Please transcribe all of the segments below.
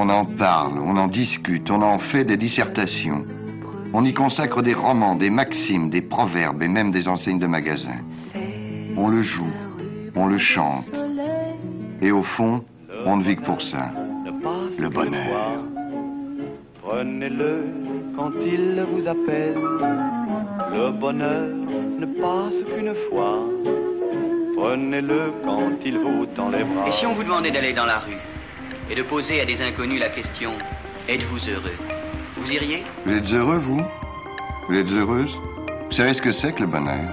On en parle, on en discute, on en fait des dissertations. On y consacre des romans, des maximes, des proverbes et même des enseignes de magasins. On le joue, on le chante. Et au fond, on ne vit que pour ça. Le bonheur. Prenez-le quand il vous appelle. Le bonheur ne passe qu'une fois. Prenez-le quand il vous tend les bras. Et si on vous demandait d'aller dans la rue et de poser à des inconnus la question Êtes-vous heureux? Vous iriez? Vous êtes heureux, vous? Vous êtes heureuse? Vous savez ce que c'est que le bonheur?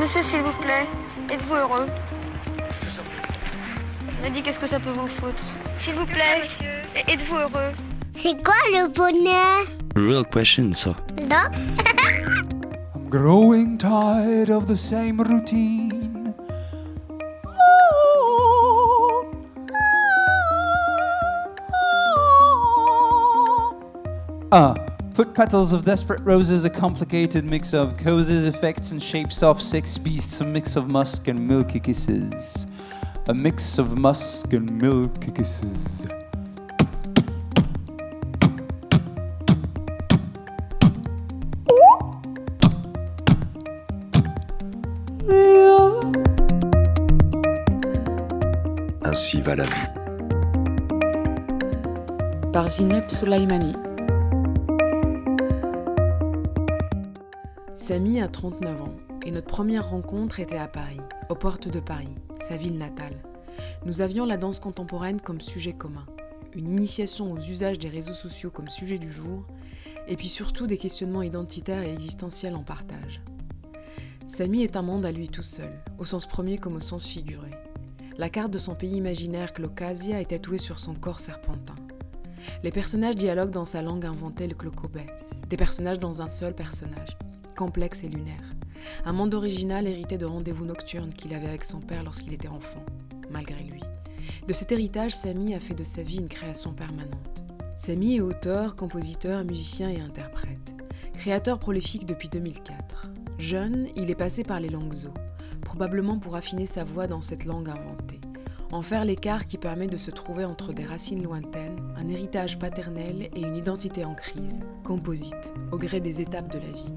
Monsieur, s'il vous plaît, êtes-vous heureux? Me dit qu'est-ce que ça peut vous foutre? S'il vous plaît, êtes-vous heureux? C'est quoi le bonheur? Real question, ça. Non. I'm growing tired of the same routine. Ah, Foot Petals of Desperate Roses, a complicated mix of causes, effects, and shapes of six beasts, a mix of musk and milky kisses. A mix of musk and milky kisses. Ainsi va la vie. par Zineb Soulaimani. Samy a 39 ans et notre première rencontre était à Paris, aux portes de Paris, sa ville natale. Nous avions la danse contemporaine comme sujet commun, une initiation aux usages des réseaux sociaux comme sujet du jour, et puis surtout des questionnements identitaires et existentiels en partage. Samy est un monde à lui tout seul, au sens premier comme au sens figuré. La carte de son pays imaginaire Clocasia est tatouée sur son corps serpentin. Les personnages dialoguent dans sa langue inventée le clocobet, des personnages dans un seul personnage, complexe et lunaire. Un monde original hérité de rendez-vous nocturnes qu'il avait avec son père lorsqu'il était enfant, malgré lui. De cet héritage, Samy a fait de sa vie une création permanente. Samy est auteur, compositeur, musicien et interprète. Créateur prolifique depuis 2004. Jeune, il est passé par les langues zo, probablement pour affiner sa voix dans cette langue inventée. En faire l'écart qui permet de se trouver entre des racines lointaines, un héritage paternel et une identité en crise, composite, au gré des étapes de la vie.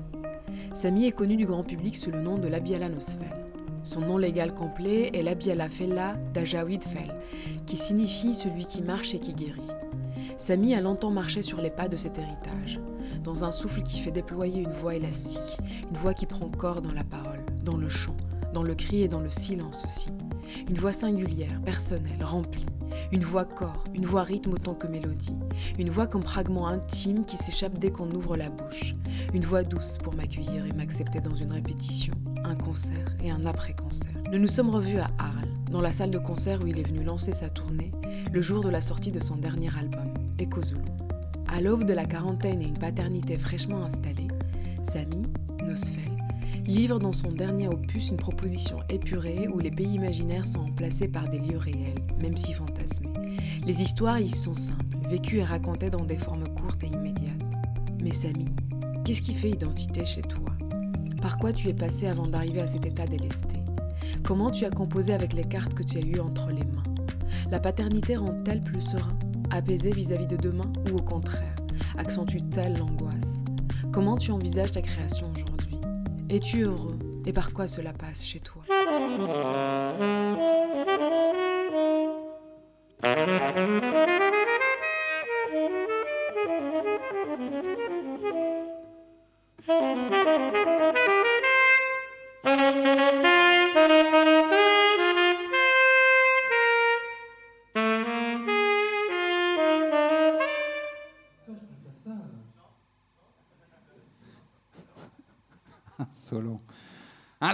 Samy est connu du grand public sous le nom de Labiala Nosfel. Son nom légal complet est Labiala Fella Dajawid Fel, qui signifie celui qui marche et qui guérit. Samy a longtemps marché sur les pas de cet héritage, dans un souffle qui fait déployer une voix élastique, une voix qui prend corps dans la parole, dans le chant, dans le cri et dans le silence aussi. Une voix singulière, personnelle, remplie. Une voix corps, une voix rythme autant que mélodie. Une voix comme fragment intime qui s'échappe dès qu'on ouvre la bouche. Une voix douce pour m'accueillir et m'accepter dans une répétition, un concert et un après-concert. Nous nous sommes revus à Arles, dans la salle de concert où il est venu lancer sa tournée, le jour de la sortie de son dernier album, Echo. À l'aube de la quarantaine et une paternité fraîchement installée, Samy, Nosfel, livre dans son dernier opus une proposition épurée où les pays imaginaires sont remplacés par des lieux réels, même si fantasmés. Les histoires y sont simples, vécues et racontées dans des formes courtes et immédiates. Mais Samy, qu'est-ce qui fait identité chez toi? Par quoi tu es passé avant d'arriver à cet état délesté? Comment tu as composé avec les cartes que tu as eues entre les mains? La paternité rend-elle plus serein, apaisé vis-à-vis de demain ou au contraire, accentue-t-elle l'angoisse? Comment tu envisages ta création aujourd'hui? Es-tu heureux et par quoi cela passe chez toi.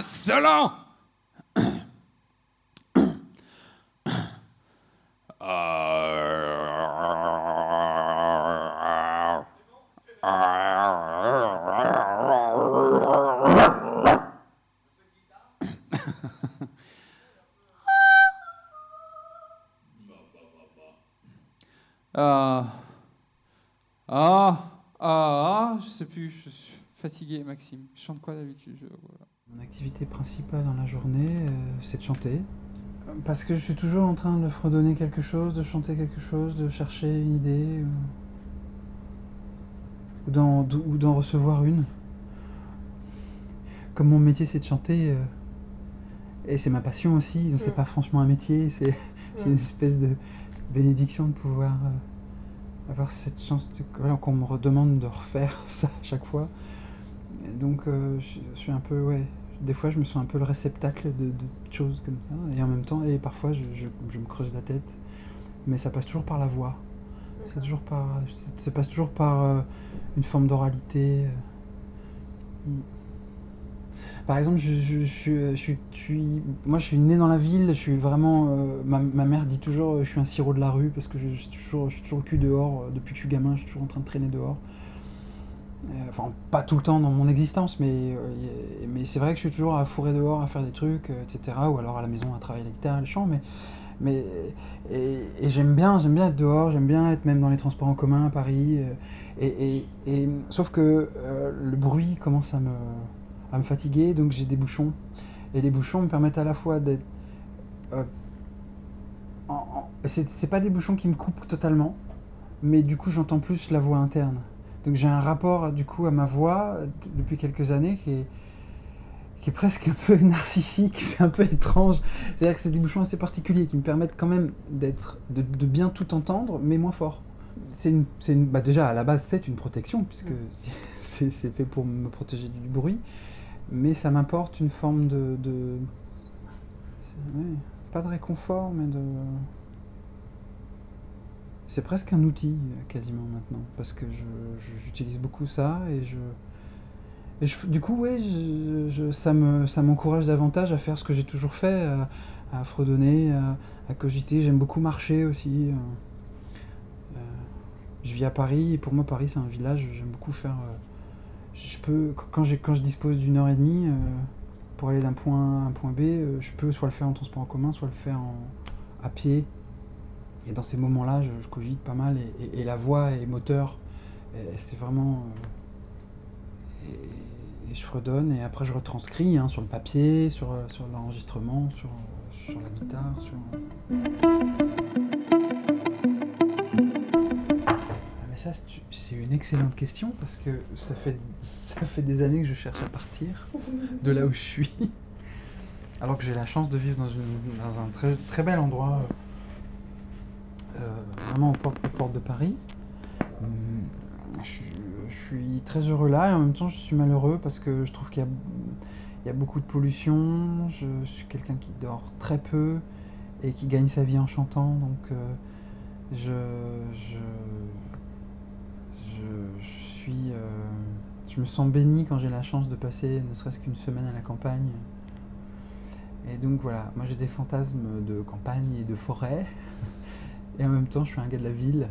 Insolent Ah. Ah. Ah. Je sais plus. Je suis fatigué, Maxime. Je chante quoi d'habitude Je- voilà. Mon activité principale dans la journée, euh, c'est de chanter. Parce que je suis toujours en train de fredonner quelque chose, de chanter quelque chose, de chercher une idée, ou d'en, ou d'en recevoir une. Comme mon métier c'est de chanter, euh, et c'est ma passion aussi, donc c'est pas franchement un métier, c'est, c'est une espèce de bénédiction de pouvoir euh, avoir cette chance de, voilà, qu'on me redemande de refaire ça à chaque fois. Et donc euh, je, je suis un peu, ouais, des fois je me sens un peu le réceptacle de, de choses comme ça, et en même temps, et parfois je, je, je me creuse la tête, mais ça passe toujours par la voix. Toujours par, ça passe toujours par euh, une forme d'oralité. euh. Mm. Par exemple, je, je, je suis- je suis- je suis, moi je suis né dans la ville, je suis vraiment, euh, ma, ma mère dit toujours, euh, je suis un sirop de la rue parce que je, suis toujours, je suis toujours le cul dehors. euh, Depuis que je suis gamin, je suis toujours en train de traîner dehors. Euh, Enfin, pas tout le temps dans mon existence, mais, euh, mais c'est vrai que je suis toujours à fourrer dehors, à faire des trucs, euh, etc. Ou alors à la maison à travailler la guitare, le chant, mais, mais et, j'aime bien, j'aime bien être dehors, j'aime bien être même dans les transports en commun à Paris. et, et, sauf que le bruit commence à me, à me fatiguer, donc j'ai des bouchons. Et les bouchons me permettent à la fois d'être. c'est pas des bouchons qui me coupent totalement, mais du coup j'entends plus la voix interne. Donc j'ai un rapport du coup à ma voix euh, depuis quelques années qui est, qui est presque un peu narcissique, c'est un peu étrange. C'est-à-dire que c'est des bouchons assez particuliers qui me permettent quand même d'être, de, de bien tout entendre, mais moins fort. C'est une, une, bah déjà à la base c'est une protection puisque c'est- c'est fait pour me protéger du bruit, mais ça m'apporte une forme de, de ouais, pas de réconfort, mais de c'est presque un outil euh, quasiment maintenant parce que j'utilise beaucoup ça et je et je- du coup ouais je, je- ça me ça m'encourage davantage à faire ce que j'ai toujours fait à, fredonner à, cogiter j'aime beaucoup marcher aussi euh. Euh, je vis à Paris et pour moi Paris c'est un village j'aime beaucoup faire je peux quand quand je dispose d'une heure et demie pour aller d'un point A à un point B je peux soit le faire en transport en commun soit le faire en, à pied et dans ces moments-là, je, cogite pas mal et, la voix est moteur. C'est vraiment. euh, et, je fredonne et après je retranscris hein, sur le papier, sur, euh, sur l'enregistrement, sur, euh, sur la guitare. Sur... Ah, mais ça, c'est une excellente question parce que ça fait, ça fait des années que je cherche à partir de là où je suis. Alors que j'ai la chance de vivre dans, une, dans un très, très bel endroit. Euh, vraiment aux portes, de Paris. Hum, Je, suis- très heureux là et en même temps je suis malheureux parce que je trouve qu'il y a, beaucoup de pollution. Je suis quelqu'un qui dort très peu et qui gagne sa vie en chantant. Donc euh, je, je, je suis, euh, je me sens béni quand j'ai la chance de passer ne serait-ce qu'une semaine à la campagne. Et donc voilà, moi j'ai des fantasmes de campagne et de forêt. Et en même temps, je suis un gars de la ville.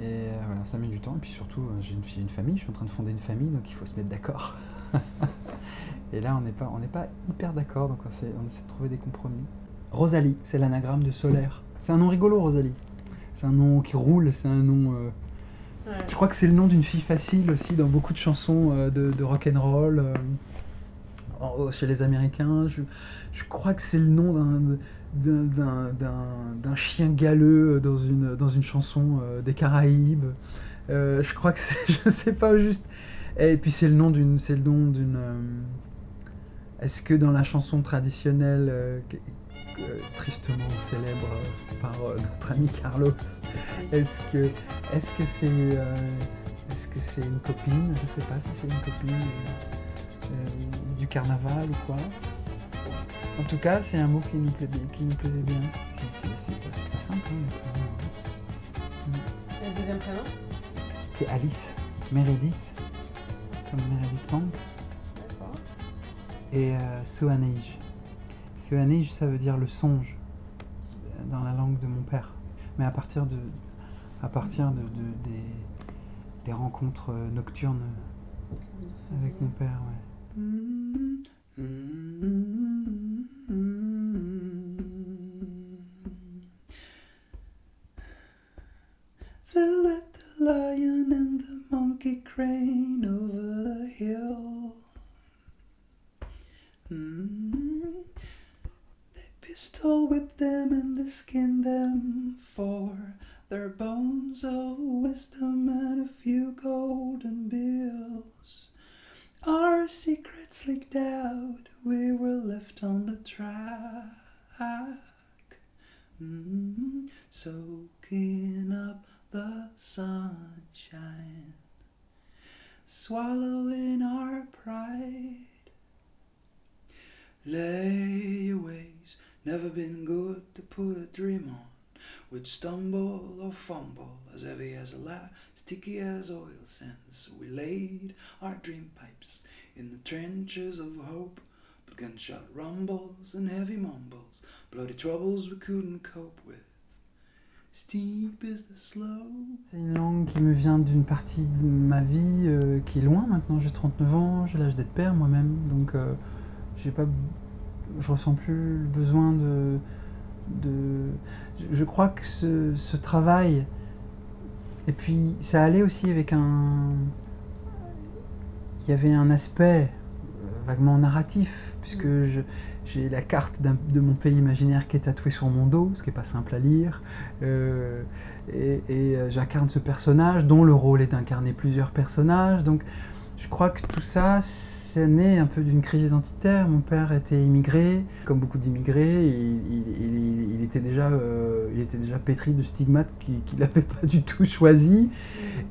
Et euh, voilà, ça met du temps. Et puis surtout, euh, j'ai une, fille- une famille, je suis en train de fonder une famille, donc il faut se mettre d'accord. et là, on n'est pas, on n'est pas hyper d'accord, donc on, s'est- on essaie de trouver des compromis. Rosalie, c'est l'anagramme de solaire. C'est un nom rigolo, Rosalie. C'est un nom qui roule, c'est un nom. euh, Je crois que c'est le nom d'une fille facile aussi dans beaucoup de chansons euh, de, de rock'n'roll. euh, en- chez les Américains, je, je crois que c'est le nom d'un d'un- d'un- d'un d'un chien galeux dans une, dans une chanson euh, des Caraïbes. Euh, je crois que c'est, je sais pas juste. Et puis c'est le nom d'une, c'est le nom d'une. euh, Est-ce que dans la chanson traditionnelle euh, tristement célèbre euh, par euh, notre ami Carlos, est-ce que, est-ce que c'est, euh, est-ce que c'est une copine? Je sais pas si c'est une copine euh, euh, du carnaval ou quoi. En tout cas, c'est un mot qui nous, plaisait, qui nous plaisait bien. C'est, c'est- c'est pas, c'est pas simple, hein, le prénom, hein. Et le deuxième prénom? C'est Alice Meredith, comme Meredith Monk. D'accord. Et euh, Soaneige. Soaneige, ça veut dire le songe euh, dans la langue de mon père. Mais à partir de, à partir de, de- des, des rencontres euh, nocturnes avec mon père, ouais. The Would stumble or fumble as heavy as a lie, sticky as oil sands. So we laid our dream pipes in the trenches of hope. But gunshot rumbles and heavy mumbles, bloody troubles we couldn't cope with. Steep is the slow. C'est une langue qui me vient d'une partie de ma vie euh, qui est loin maintenant. J'ai 39 ans, j'ai l'âge d'être père moi-même, donc euh, j'ai pas, je ressens plus le besoin de, de. Je crois que ce, ce travail, et puis ça allait aussi avec un, il y avait un aspect vaguement narratif, puisque je, j'ai la carte de mon pays imaginaire qui est tatouée sur mon dos, ce qui n'est pas simple à lire, euh, et, et, euh, j'incarne ce personnage dont le rôle est d'incarner plusieurs personnages, donc je crois que tout ça, c'est né un peu d'une crise identitaire. Mon père était immigré, comme beaucoup d'immigrés, il, il- il- il était déjà, euh, il était déjà pétri de stigmates qu'il n'avait pas du tout choisi,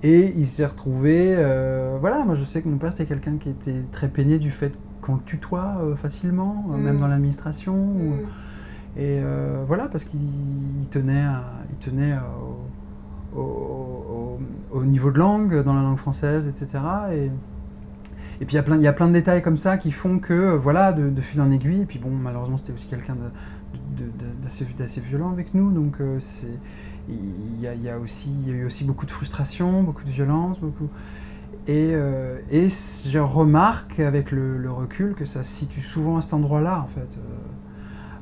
et il s'est retrouvé. euh, voilà, moi je sais que mon père c'était quelqu'un qui était très peigné du fait qu'on le tutoie euh, facilement, même Mm. dans l'administration. ou- et voilà, parce qu'il il tenait, à- il tenait à- au, au- au- au niveau de langue, dans la langue française, etc. Et, et puis il y, a plein, de détails comme ça qui font que, euh, voilà, de, fil en aiguille. Et puis bon, malheureusement, c'était aussi quelqu'un d'assez violent avec nous. Donc euh, il y, a, y a eu aussi beaucoup de frustration, beaucoup de violence, beaucoup. Et, euh, je remarque avec le, recul que ça se situe souvent à cet endroit-là, en fait,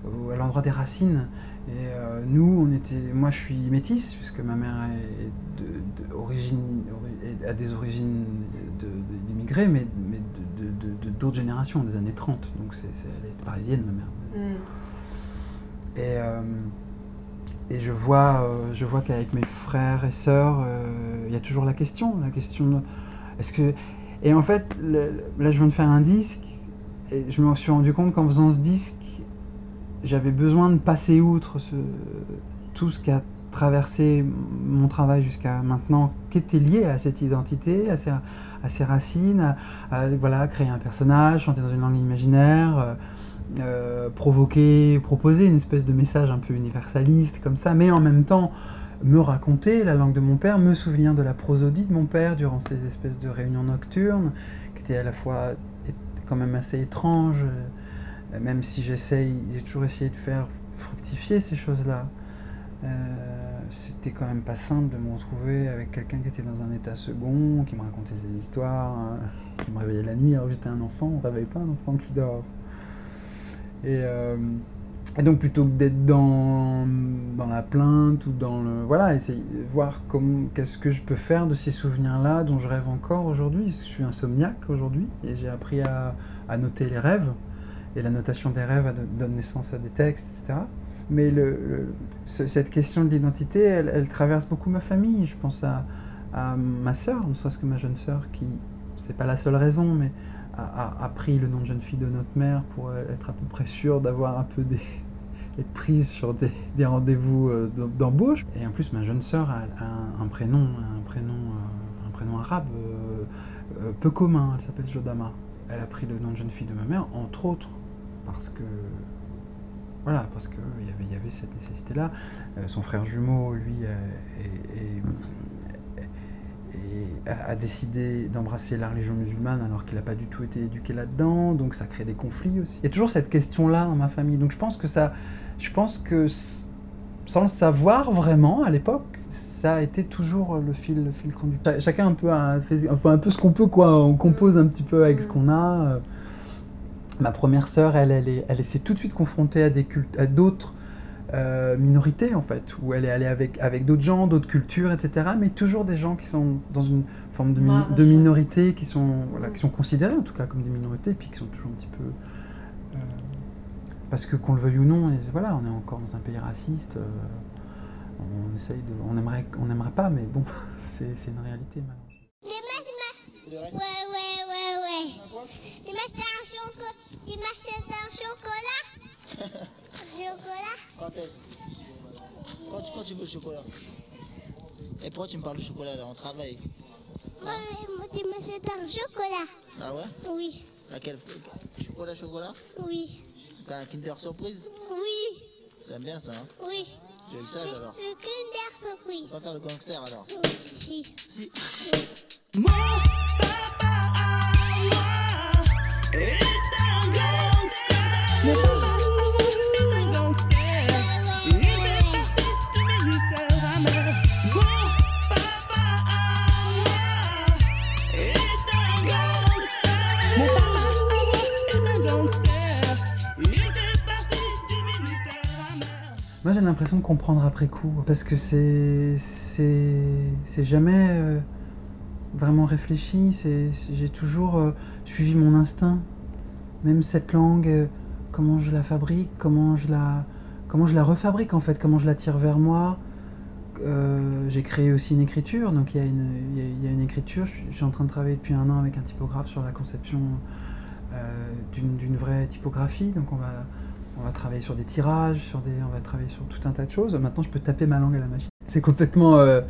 euh, à l'endroit des racines. Et nous, on était, moi, je suis métisse puisque ma mère a des origines d'immigrés, mais, d'autres générations, des années 30. Donc c'est, c'est- elle est parisienne, ma mère. Et, euh, et je vois, euh, je vois qu'avec mes frères et sœurs, euh, il y a toujours la question, la question de, est-ce que, et en fait, le- là je viens de faire un disque, et je me suis rendu compte qu'en faisant ce disque, j'avais besoin de passer outre ce- tout ce qui a traversé mon travail jusqu'à maintenant, qui était lié à cette identité, à ces racines, à, créer un personnage, chanter dans une langue imaginaire. euh, euh, provoquer, proposer une espèce de message un peu universaliste comme ça, mais en même temps me raconter la langue de mon père, me souvenir de la prosodie de mon père durant ces espèces de réunions nocturnes, qui étaient à la fois quand même assez étranges, euh, même si j'essaye, j'ai toujours essayé de faire fructifier ces choses-là. Euh, c'était quand même pas simple de me retrouver avec quelqu'un qui était dans un état second, qui me racontait ses histoires, hein, qui me réveillait la nuit alors que j'étais un enfant, on réveille pas un enfant qui dort. Et, euh, et donc plutôt que d'être dans, dans la plainte ou dans le... Voilà, essayer de voir qu'est-ce que je peux faire de ces souvenirs-là dont je rêve encore aujourd'hui. Je suis insomniaque aujourd'hui et j'ai appris à, à noter les rêves. Et la notation des rêves donne naissance à des textes, etc. Mais le, le- ce- cette question de l'identité, elle, traverse beaucoup ma famille. Je pense à, à ma sœur, ne serait-ce que ma jeune sœur, qui, c'est pas la seule raison, mais a, a- pris le nom de jeune fille de notre mère pour euh, être à peu près sûre d'avoir un peu des. être prise sur des, des rendez-vous euh, d'em- d'embauche. Et en plus, ma jeune sœur a, un, prénom, un prénom, euh, un prénom arabe peu commun. Elle s'appelle Jodama. Elle a pris le nom de jeune fille de ma mère, entre autres, parce que voilà, parce qu'il y avait, y avait cette nécessité-là. Euh, son frère jumeau, lui, euh, est- est- est- a, décidé d'embrasser la religion musulmane alors qu'il n'a pas du tout été éduqué là-dedans, donc ça crée des conflits aussi. Il y a toujours cette question-là dans ma famille, donc je pense que ça, je pense que sans le savoir vraiment à l'époque, ça a été toujours le fil, le fil conducteur. Cha- Chacun un peu a fait, enfin un peu ce qu'on peut quoi, on compose un petit peu avec ce qu'on a. Ma première sœur, elle, elle, est- elle s'est tout de suite confrontée à des cultes, à d'autres euh, minorités en fait, où elle est allée avec, avec d'autres gens, d'autres cultures, etc. Mais toujours des gens qui sont dans une forme de, mi- Marge, de ouais. minorité, qui sont, voilà, qui sont considérés en tout cas comme des minorités, puis qui sont toujours un petit peu euh, parce que qu'on le veuille ou non, et voilà, on est encore dans un pays raciste. euh, on essaye de, on aimerait, on n'aimerait pas, mais bon, c'est c'est une réalité. malheureusement. Ouais, ouais, ouais, ouais. Chocolat Quand est-ce quand, tu- quand tu veux le chocolat Et pourquoi tu me parles de chocolat là On travaille. Moi, moi, tu m'achètes un chocolat Ah ouais Oui, Laquelle Chocolat, chocolat oui, T'as un Kinder Surprise oui, T'aimes bien ça, hein oui. Tu es le sage alors Le Kinder Surprise. vas faire le gangster alors Oui, si. Si. Moi de comprendre après coup, parce que c'est c'est jamais euh, vraiment réfléchi. C'est j'ai toujours euh, suivi mon instinct. Même cette langue, euh, comment je la fabrique, comment je la comment je la refabrique en fait, comment je la tire vers moi. J'ai créé aussi une écriture, donc il y, a une- il y a- une écriture. Je suis, je suis en train de travailler depuis un an avec un typographe sur la conception d'une vraie typographie. Donc on va on va travailler sur des tirages, on va travailler sur tout un tas de choses. Maintenant, je peux taper ma langue à la machine. C'est complètement euh,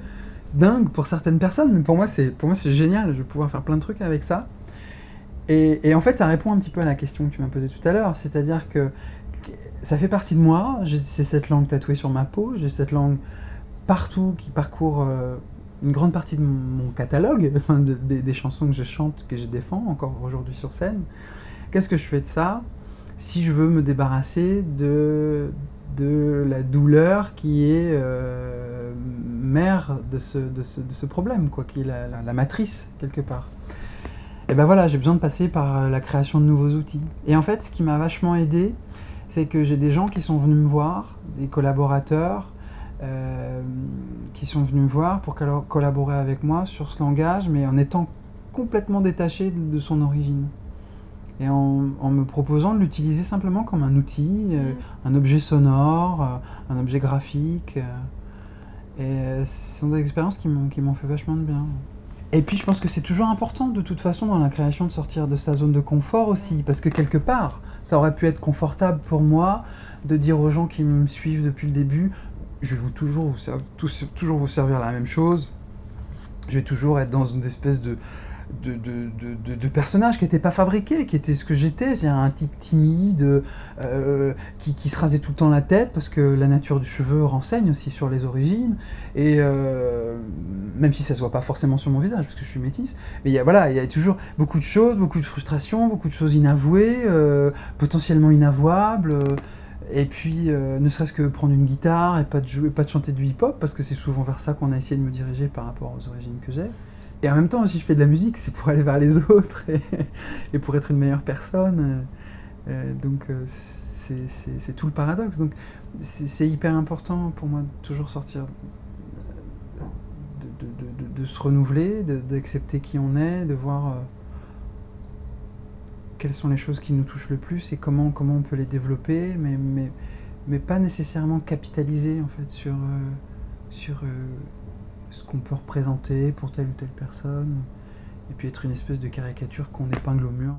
dingue pour certaines personnes, mais pour moi, c'est génial. Je vais pouvoir faire plein de trucs avec ça. Et, en fait, ça répond un petit peu à la question que tu m'as posée tout à l'heure, c'est-à-dire que ça fait partie de moi. C'est cette langue tatouée sur ma peau. J'ai cette langue partout qui parcourt euh, une grande partie de mon, catalogue, des chansons que je chante, que je défends encore aujourd'hui sur scène. Qu'est-ce que je fais de ça? Si je veux me débarrasser de, de la douleur qui est euh, mère de ce, de, ce, de ce problème, quoi, qui est la, la- matrice, quelque part. Et ben voilà, j'ai besoin de passer par la création de nouveaux outils. Et en fait, ce qui m'a vachement aidé, c'est que j'ai des gens qui sont venus me voir, des collaborateurs, euh, qui sont venus me voir pour collaborer avec moi sur ce langage, mais en étant complètement détaché de son origine. Et en, en me proposant de l'utiliser simplement comme un outil, euh, un objet sonore, euh, un objet graphique. euh, et ce sont des expériences qui m'ont fait vachement de bien. Et puis je pense que c'est toujours important de toute façon dans la création de sortir de sa zone de confort aussi, parce que quelque part, ça aurait pu être confortable pour moi de dire aux gens qui me suivent depuis le début, je vais vous toujours vous, ser- tous- toujours vous servir la même chose, je vais toujours être dans une espèce de, de, de, de, de- de personnage qui n'était pas fabriqué, qui était ce que j'étais, c'est un type timide, euh, qui, qui se rasait tout le temps la tête, parce que la nature du cheveu renseigne aussi sur les origines, et euh, même si ça se voit pas forcément sur mon visage, parce que je suis métisse, mais y a, voilà, il y a toujours beaucoup de choses, beaucoup de frustrations, beaucoup de choses inavouées, euh, potentiellement inavouables, et puis ne serait-ce que prendre une guitare et pas de jouer, pas de chanter du hip-hop, parce que c'est souvent vers ça qu'on a essayé de me diriger par rapport aux origines que j'ai. Et en même temps, si je fais de la musique, c'est pour aller vers les autres et, pour être une meilleure personne. euh, euh, donc euh, c'est- tout le paradoxe. Donc c'est hyper important pour moi de toujours sortir, de, se renouveler, d'accepter qui on est, de voir quelles sont les choses qui nous touchent le plus et comment, comment on peut les développer, mais, mais, mais pas nécessairement capitaliser en fait sur, sur ce qu'on peut représenter pour telle ou telle personne, et puis être une espèce de caricature qu'on épingle au mur.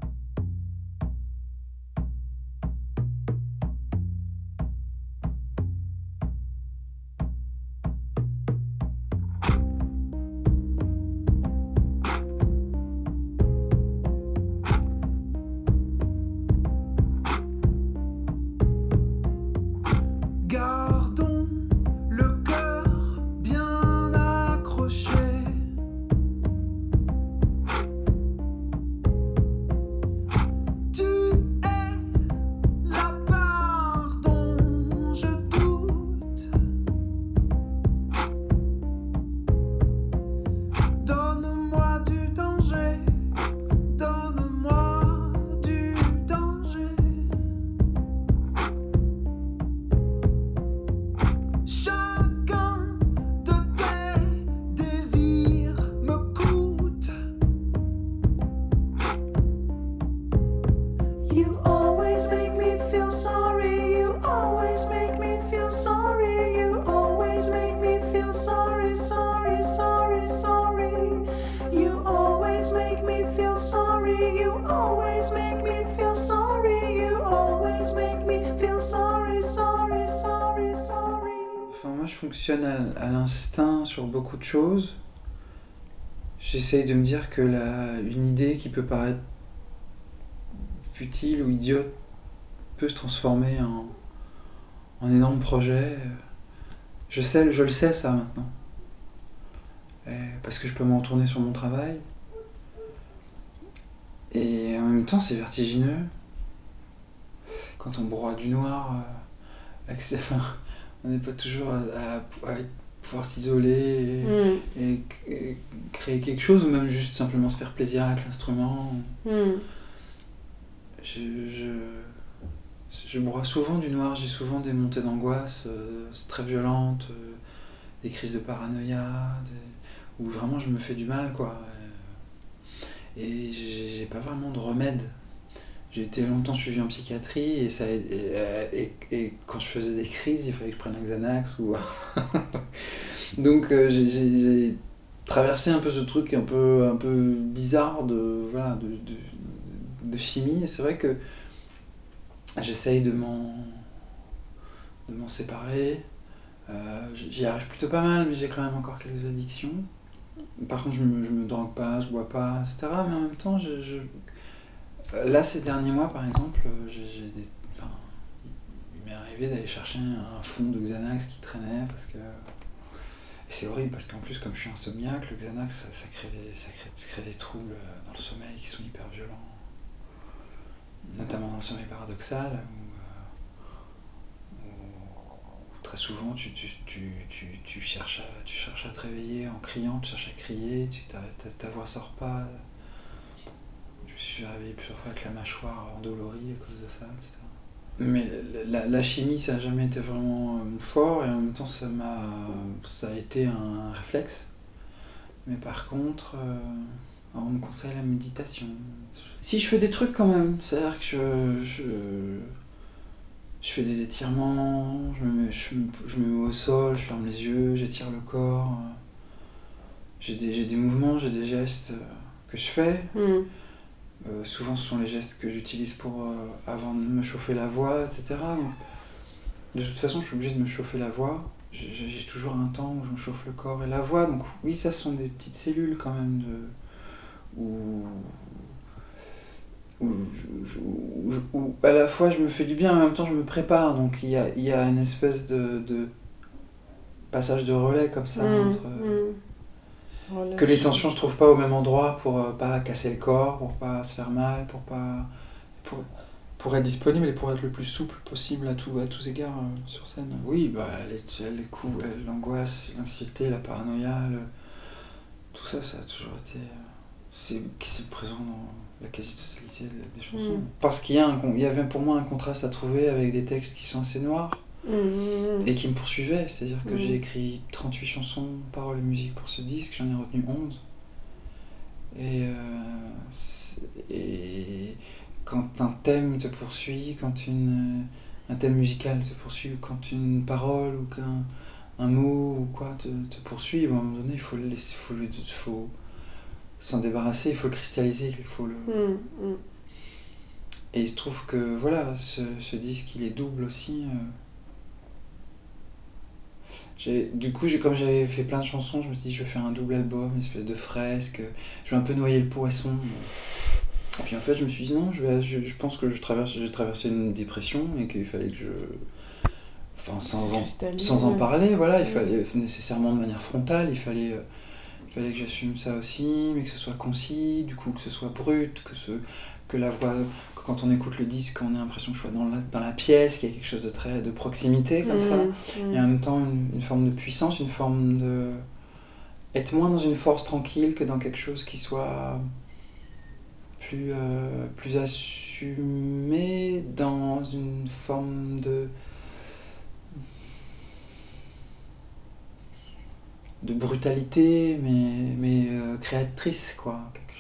De choses, j'essaye de me dire que la, une idée qui peut paraître futile ou idiote peut se transformer en, en énorme projet. Je, sais, je le sais ça maintenant. parce que je peux me retourner sur mon travail. Et en même temps, c'est vertigineux. Quand on broie du noir, euh, on n'est pas toujours à, pouvoir s'isoler et, mm. créer quelque chose, ou même juste simplement se faire plaisir avec l'instrument. Mm. Je, je, je, broie souvent du noir, j'ai souvent des montées d'angoisse euh, très violentes, euh, des crises de paranoïa, où vraiment je me fais du mal, quoi. Et j'ai pas vraiment de remède. J'ai été longtemps suivi en psychiatrie et, ça, et, et, quand je faisais des crises, il fallait que je prenne un Xanax. Ou... Donc euh, j'ai traversé un peu ce truc un peu, un peu bizarre de, voilà, de, de, chimie. Et c'est vrai que j'essaye de m'en séparer. Euh, J'y arrive plutôt pas mal, mais j'ai quand même encore quelques addictions. Par contre, je me, je me drogue pas, je bois pas, etc. Mais en même temps, je... là, ces derniers mois, par exemple, j'ai des... enfin, il m'est arrivé d'aller chercher un fond de Xanax qui traînait parce que. c'est horrible parce qu'en plus, comme je suis insomniaque, le Xanax, ça, crée des, ça, crée, ça crée des troubles dans le sommeil qui sont hyper violents. Notamment dans le sommeil paradoxal, très souvent, tu, tu, tu, tu, cherches à, tu cherches à te réveiller en criant, tu cherches à crier, tu, ta, ta, voix sort pas. Je me suis réveillé plusieurs fois avec la mâchoire endolorie à cause de ça, etc. Mais la, la chimie, ça n'a jamais été vraiment fort et en même temps, ça, m'a, ça a été un réflexe. Mais par contre, euh, on me conseille la méditation. Si je fais des trucs quand même, c'est-à-dire que je, je je fais des étirements, je me, mets, je, me mets au sol, je ferme les yeux, j'étire le corps. J'ai des, des, mouvements, j'ai des gestes que je fais. Hmm. Euh, souvent, ce sont les gestes que j'utilise pour euh, avant de me chauffer la voix, etc. Donc, de toute façon, je suis obligé de me chauffer la voix. J'ai toujours un temps où je me chauffe le corps et la voix. Donc, oui, ça sont des petites cellules quand même de, où, où, à la fois je me fais du bien, en même temps je me prépare. Donc il y a, y a une espèce de, de, passage de relais comme ça mmh, entre. Mmh. Que les tensions se trouvent pas au même endroit pour euh, pas casser le corps, pour pas se faire mal, pour pas. Pour, pour être disponible et pour être le plus souple possible à, tout, à tous égards euh, sur scène. Oui, bah, les, les coups, l'angoisse, l'anxiété, la paranoïa, tout ça, ça a toujours été. Euh, c'est présent dans la quasi-totalité des chansons. Mm. Parce qu'il y, a un, il y avait pour moi un contraste à trouver avec des textes qui sont assez noirs mm. et qui me poursuivaient. C'est-à-dire que mm. j'ai écrit 38 chansons, paroles et musique pour ce disque, j'en ai retenu 11. Et, euh, et quand un thème te poursuit, quand une, un thème musical te poursuit, quand une parole ou qu'un un mot ou quoi te, te poursuit, à un moment donné, il faut, il faut, faut s'en débarrasser, il faut le cristalliser, il faut le... Mm, mm. Et il se trouve que voilà, ce, ce disque il est double aussi. Euh. Du coup, comme j'avais fait plein de chansons, je me suis dit je vais faire un double album, une espèce de fresque, je vais un peu noyer le poisson. Et puis en fait, je me suis dit non, je, vais, je, je pense que je traverse, j'ai traversé une dépression et qu'il fallait que je. Enfin, sans en, sans en parler, voilà, il fallait nécessairement de manière frontale, il fallait. Euh, il fallait que j'assume ça aussi, mais que ce soit concis, du coup que ce soit brut, que, ce, que la voix, quand on écoute le disque, on ait l'impression que je sois dans la, dans la pièce, qu'il y a quelque chose de très de proximité comme ça, mmh, et en même temps une, forme de puissance, une forme de être moins dans une force tranquille que dans quelque chose qui soit plus, euh, plus assumé, dans une forme de de brutalité, mais, mais euh, créatrice, quoi.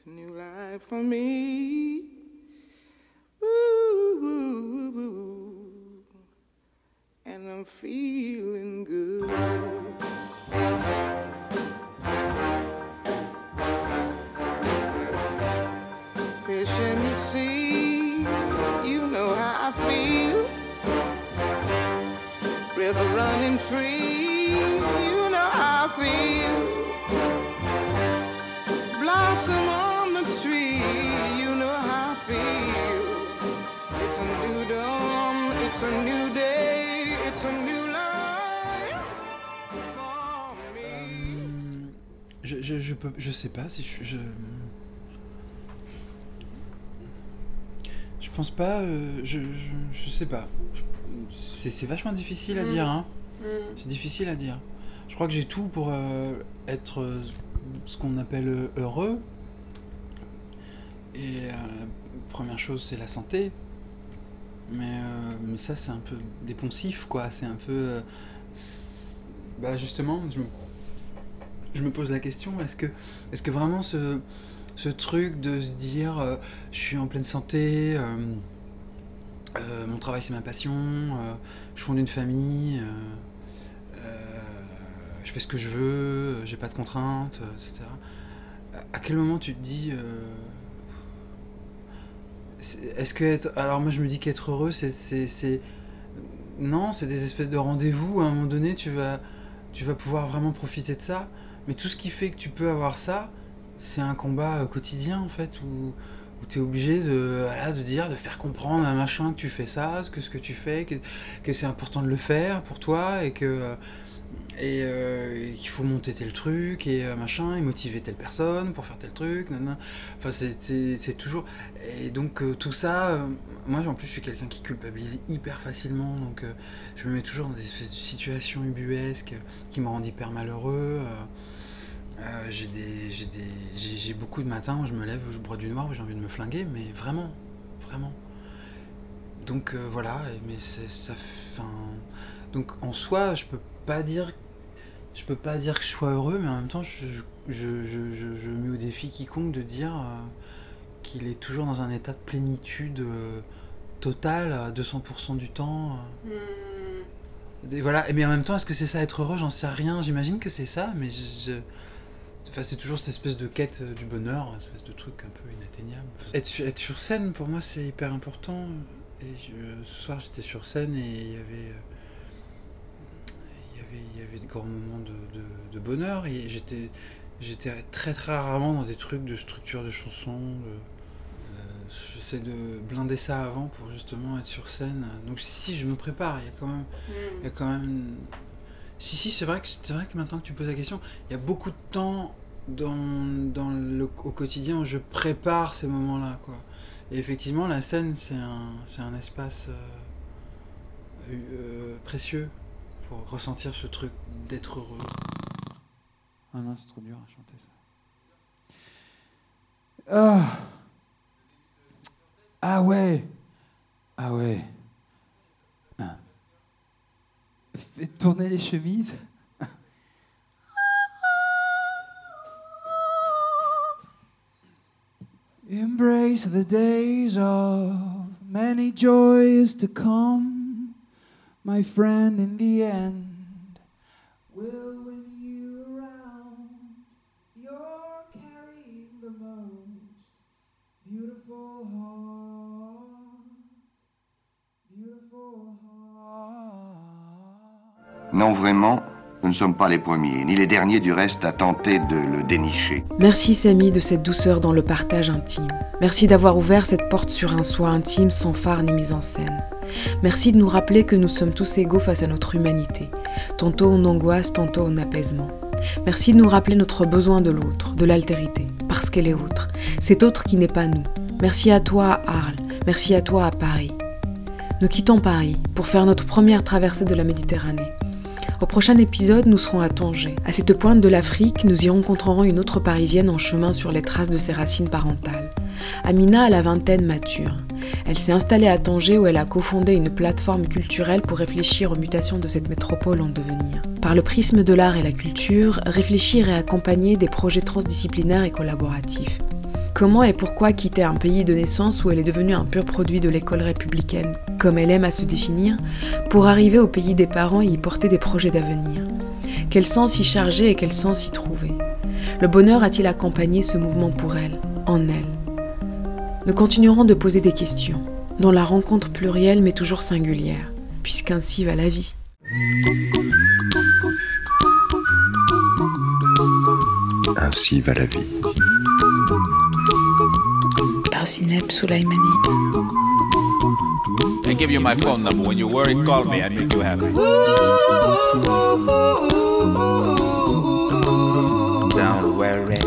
It's a new life for me. Ooh, ooh, ooh, and I'm feeling je, sais pas si je. Je, je pense pas. euh, je, je, je sais pas. C'est c'est vachement difficile à Mm. dire, hein. Mm. C'est difficile à dire. Je crois que j'ai tout pour euh, être euh, ce qu'on appelle heureux. Et euh, première chose, c'est la santé. Mais, mais ça, c'est un peu des poncifs, quoi. C'est un peu. bah, justement, je me, je me pose la question est-ce que, est que vraiment ce, ce truc de se dire euh, je suis en pleine santé, euh, euh, mon travail c'est ma passion, je fonde une famille, je fais ce que je veux, j'ai pas de contraintes, etc. À- quel moment tu te dis. Est-ce que être. Alors moi je me dis qu'être heureux c'est- Non, c'est des espèces de rendez-vous. À un moment donné, tu vas, tu vas pouvoir vraiment profiter de ça. Mais tout ce qui fait que tu peux avoir ça, c'est un combat euh, quotidien en fait où, où tu es obligé de, dire, de faire comprendre à un machin que tu fais ça, que, ce que tu fais, que, que c'est important de le faire pour toi et que euh, et, euh, et qu'il faut monter tel truc et euh, machin et motiver telle personne pour faire tel truc nanana. enfin c'est- toujours et donc euh, tout ça moi en plus je suis quelqu'un qui culpabilise hyper facilement donc je me mets toujours dans des espèces de situations ubuesques qui me rendent hyper malheureux j'ai des j'ai beaucoup de matins où je me lève où je broie du noir où j'ai envie de me flinguer mais vraiment vraiment donc voilà mais ça fait un- donc en soi je peux pas dire je peux pas dire que je sois heureux mais en même temps je, mets au défi quiconque de dire euh, qu'il est toujours dans un état de plénitude euh, totale à 200% du temps euh. Et voilà, mais en même temps, est-ce que c'est ça être heureux? J'en sais rien. J'imagine que c'est ça, mais je, c'est toujours cette espèce de quête euh, du bonheur, une espèce de truc un peu inatteignable. Être, sur- scène, pour moi, c'est hyper important. Et ce soir, j'étais sur scène et il y avait, avait, il y avait des grands moments de, de- de bonheur. Et j'étais, j'étais très très rarement dans des trucs de structure de chansons. de- euh, J'essaie de blinder ça avant pour justement être sur scène. Donc si je me prépare, il y a quand même, il y a quand même. Si si, c'est vrai que c'est vrai que maintenant que tu poses la question, il y a beaucoup de temps dans, dans le, au quotidien où je prépare ces moments-là, quoi. Et effectivement, la scène, c'est un, c'est un espace euh, euh, précieux ressentir ce truc d'être heureux. Ah non, c'est trop dur à chanter ça. Ah. Ah ouais. Ah ouais. Ah. Fais tourner les chemises. Embrace the days of many joys to come, my friend. In the end, will win you around. You're carrying the most beautiful heart, beautiful heart. Non, vraiment, nous ne sommes pas les premiers, ni les derniers du reste à tenter de le dénicher. Merci Samy de cette douceur dans le partage intime. Merci d'avoir ouvert cette porte sur un soi intime sans phare ni mise en scène. Merci de nous rappeler que nous sommes tous égaux face à notre humanité. Tantôt on angoisse, tantôt on apaisement. Merci de nous rappeler notre besoin de l'autre, de l'altérité, parce qu'elle est autre. Cet autre qui n'est pas nous. Merci à toi à Arles. Merci à toi à Paris. Nous quittons Paris pour faire notre première traversée de la Méditerranée. Au prochain épisode, nous serons à Tanger. À cette pointe de l'Afrique, nous y rencontrerons une autre Parisienne en chemin sur les traces de ses racines parentales. Amina a la vingtaine mature. Elle s'est installée à Tanger où elle a cofondé une plateforme culturelle pour réfléchir aux mutations de cette métropole en devenir. Par le prisme de l'art et la culture, réfléchir et accompagner des projets transdisciplinaires et collaboratifs. Comment et pourquoi quitter un pays de naissance où elle est devenue un pur produit de l'école républicaine, comme elle aime à se définir, pour arriver au pays des parents et y porter des projets d'avenir? Quel sens y charger et quel sens y trouver? Le bonheur a-t-il accompagné ce mouvement pour elle, en elle? Nous continuerons de poser des questions, dont la rencontre plurielle mais toujours singulière, puisqu'ainsi va la vie. Ainsi va la vie. Par Zineb Soulaimani. I give you my phone number. When you're worried, call me. I make you happy. Don't worry.